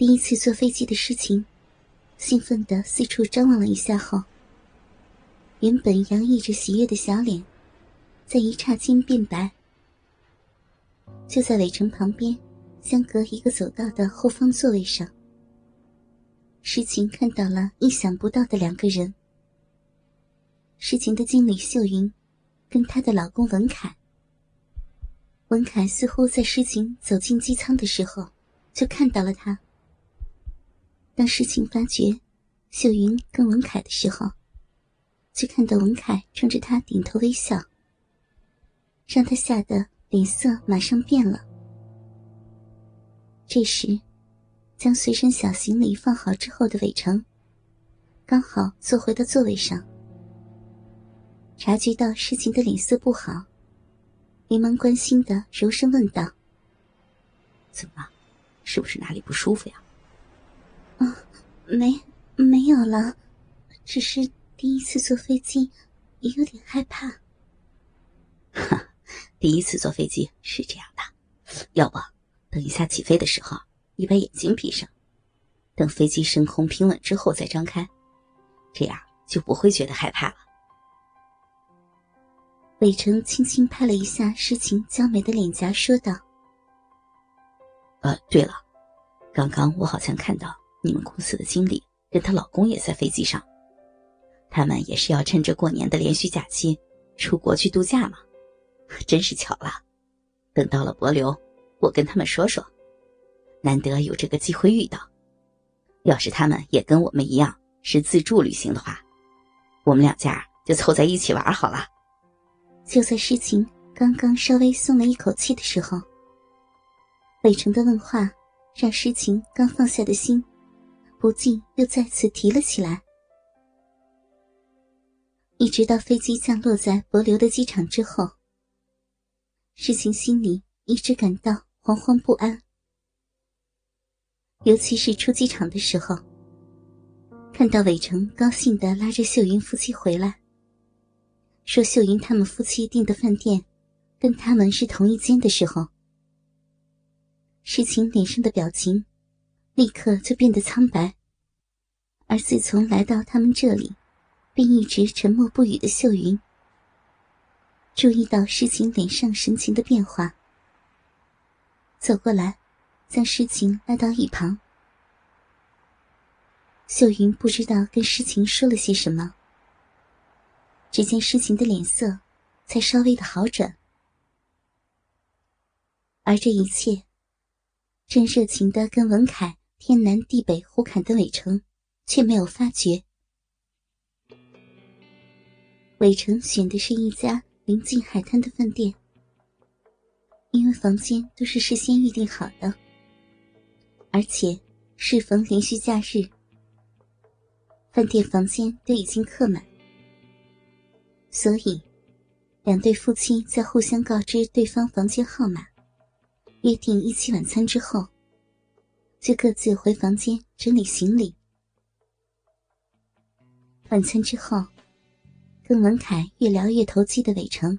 第一次坐飞机的事情，兴奋的四处张望了一下后，原本洋溢着喜悦的小脸，在一刹间变白。就在伟成旁边，相隔一个走道的后方座位上，诗晴看到了意想不到的两个人：诗晴的经理秀云，跟她的老公文凯。文凯似乎在诗晴走进机舱的时候，就看到了她。当诗晴发觉秀云跟文凯的时候，就看到文凯冲着他点头微笑，让他吓得。脸色马上变了。这时，将随身小行李放好之后的伟成，刚好坐回到座位上。察觉到诗晴的脸色不好，连忙关心的柔声问道：“怎么？是不是哪里不舒服呀？”“，没，没有了，只是第一次坐飞机，也有点害怕。”哈。第一次坐飞机是这样的，要不等一下起飞的时候，你把眼睛闭上，等飞机升空平稳之后再张开，这样就不会觉得害怕了。伟成轻轻拍了一下诗晴娇美的脸颊，说道：“呃，对了，刚刚我好像看到你们公司的经理跟她老公也在飞机上，他们也是要趁着过年的连续假期出国去度假嘛。”真是巧了，等到了博流，我跟他们说说，难得有这个机会遇到。要是他们也跟我们一样是自助旅行的话，我们两家就凑在一起玩好了。就在事情刚刚稍微松了一口气的时候，北城的问话让诗情刚放下的心，不禁又再次提了起来。一直到飞机降落在博流的机场之后。事情心里一直感到惶惶不安，尤其是出机场的时候，看到伟成高兴的拉着秀云夫妻回来，说秀云他们夫妻订的饭店跟他们是同一间的时候，事情脸上的表情立刻就变得苍白，而自从来到他们这里，便一直沉默不语的秀云。注意到诗晴脸上神情的变化，走过来，将诗晴拉到一旁。秀云不知道跟诗晴说了些什么，只见诗晴的脸色才稍微的好转，而这一切，正热情的跟文凯天南地北胡侃的伟成，却没有发觉。伟成选的是一家。临近海滩的饭店，因为房间都是事先预定好的，而且适逢连续假日，饭店房间都已经客满，所以两对夫妻在互相告知对方房间号码、约定一起晚餐之后，就各自回房间整理行李。晚餐之后。跟文凯越聊越投机的伟成，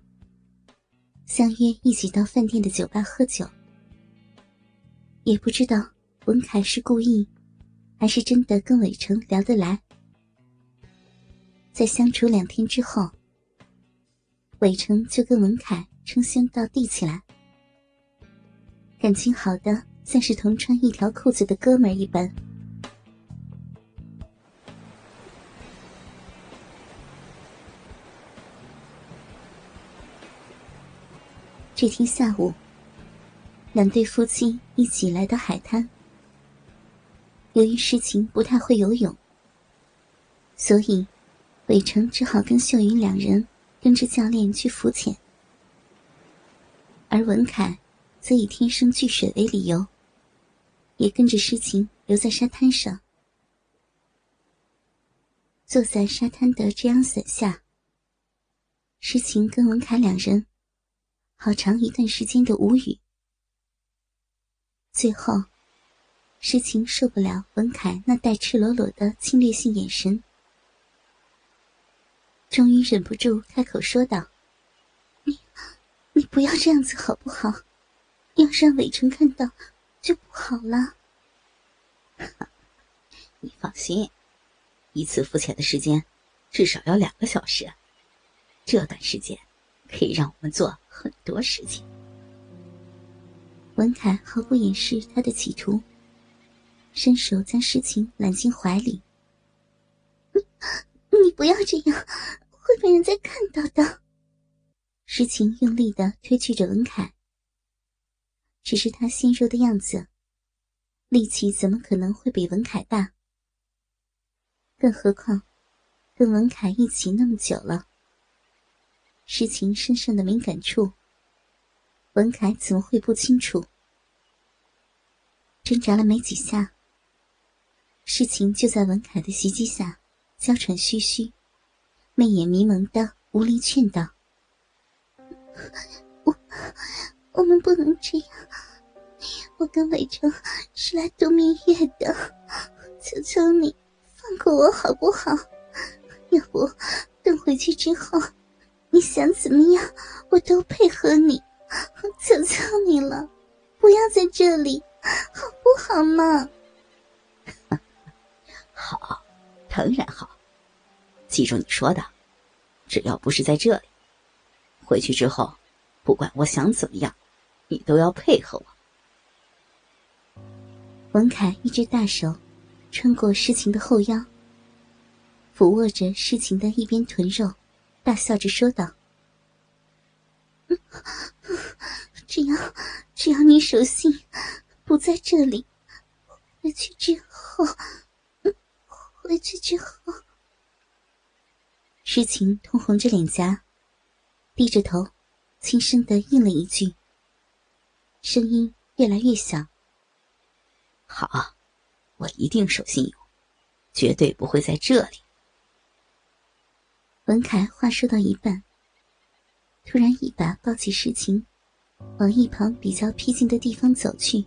相约一起到饭店的酒吧喝酒。也不知道文凯是故意，还是真的跟伟成聊得来。在相处两天之后，伟成就跟文凯称兄道弟起来，感情好的像是同穿一条裤子的哥们儿一般。这天下午，两对夫妻一起来到海滩。由于事情不太会游泳，所以伟成只好跟秀云两人跟着教练去浮潜，而文凯则以天生惧水为理由，也跟着诗情留在沙滩上。坐在沙滩的遮阳伞下，诗情跟文凯两人。好长一段时间的无语，最后，诗情受不了文凯那带赤裸裸的侵略性眼神，终于忍不住开口说道：“你，你不要这样子好不好？要是让伟成看到，就不好了。”你放心，一次浮潜的时间至少要两个小时，这段时间可以让我们做很多事情。文凯毫不掩饰他的企图，伸手将诗情揽进怀里。你你不要这样，会被人家看到的。诗情用力的推拒着文凯。只是他纤弱的样子，力气怎么可能会比文凯大？更何况，跟文凯一起那么久了，诗情身上的敏感处，文凯怎么会不清楚？挣扎了没几下，诗情就在文凯的袭击下娇喘吁吁，媚眼迷蒙的无力劝道：“ 我。”我们不能这样。我跟伟成是来度蜜月的，求求你放过我好不好？要不等回去之后，你想怎么样，我都配合你。求求你了，不要在这里，好不好嘛？好，当然好。记住你说的，只要不是在这里，回去之后，不管我想怎么样。你都要配合我。文凯一只大手穿过诗情的后腰，抚握着诗情的一边臀肉，大笑着说道：“只要只要你守信，不在这里，回去之后，回去之后。”诗情通红着脸颊，低着头，轻声的应了一句。声音越来越小。好，我一定守信用，绝对不会在这里。文凯话说到一半，突然一把抱起诗情，往一旁比较僻静的地方走去。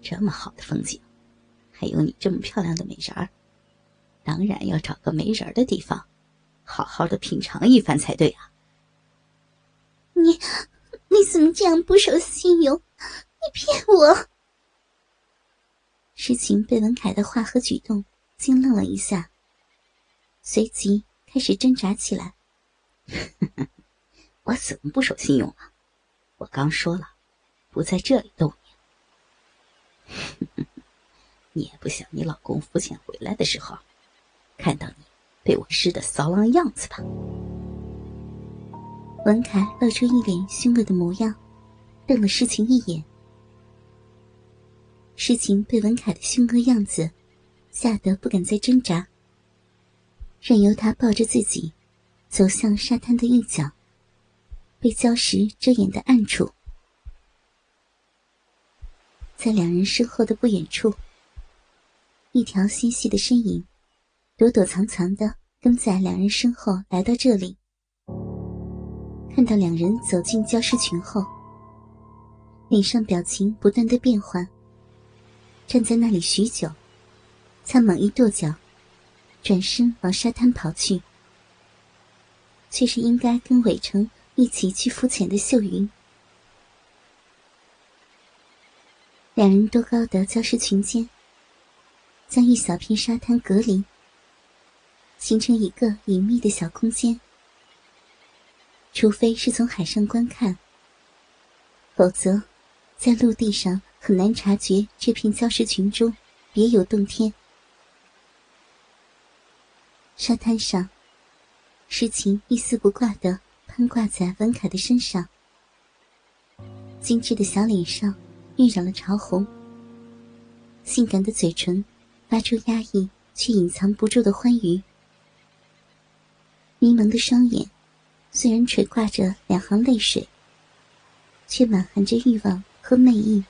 这么好的风景，还有你这么漂亮的美人儿，当然要找个没人的地方，好好的品尝一番才对啊！你。你怎么这样不守信用？你骗我！诗情被文凯的话和举动惊愣了一下，随即开始挣扎起来。我怎么不守信用了？我刚说了，不在这里逗你。你也不想你老公浮潜回来的时候，看到你被我湿的骚浪样子吧？文凯露出一脸凶恶的模样，瞪了诗情一眼。诗情被文凯的凶恶样子吓得不敢再挣扎，任由他抱着自己走向沙滩的一角，被礁石遮掩的暗处。在两人身后的不远处，一条纤细的身影躲躲藏藏的跟在两人身后来到这里。看到两人走进礁石群后，脸上表情不断的变换。站在那里许久，才猛一跺脚，转身往沙滩跑去。却是应该跟伟成一起去浮潜的秀云。两人多高的礁石群间，将一小片沙滩隔离，形成一个隐秘的小空间。除非是从海上观看，否则，在陆地上很难察觉这片礁石群中别有洞天。沙滩上，诗情一丝不挂的攀挂在文凯的身上，精致的小脸上晕染了潮红，性感的嘴唇发出压抑却隐藏不住的欢愉，迷蒙的双眼。虽然垂挂着两行泪水，却满含着欲望和媚意。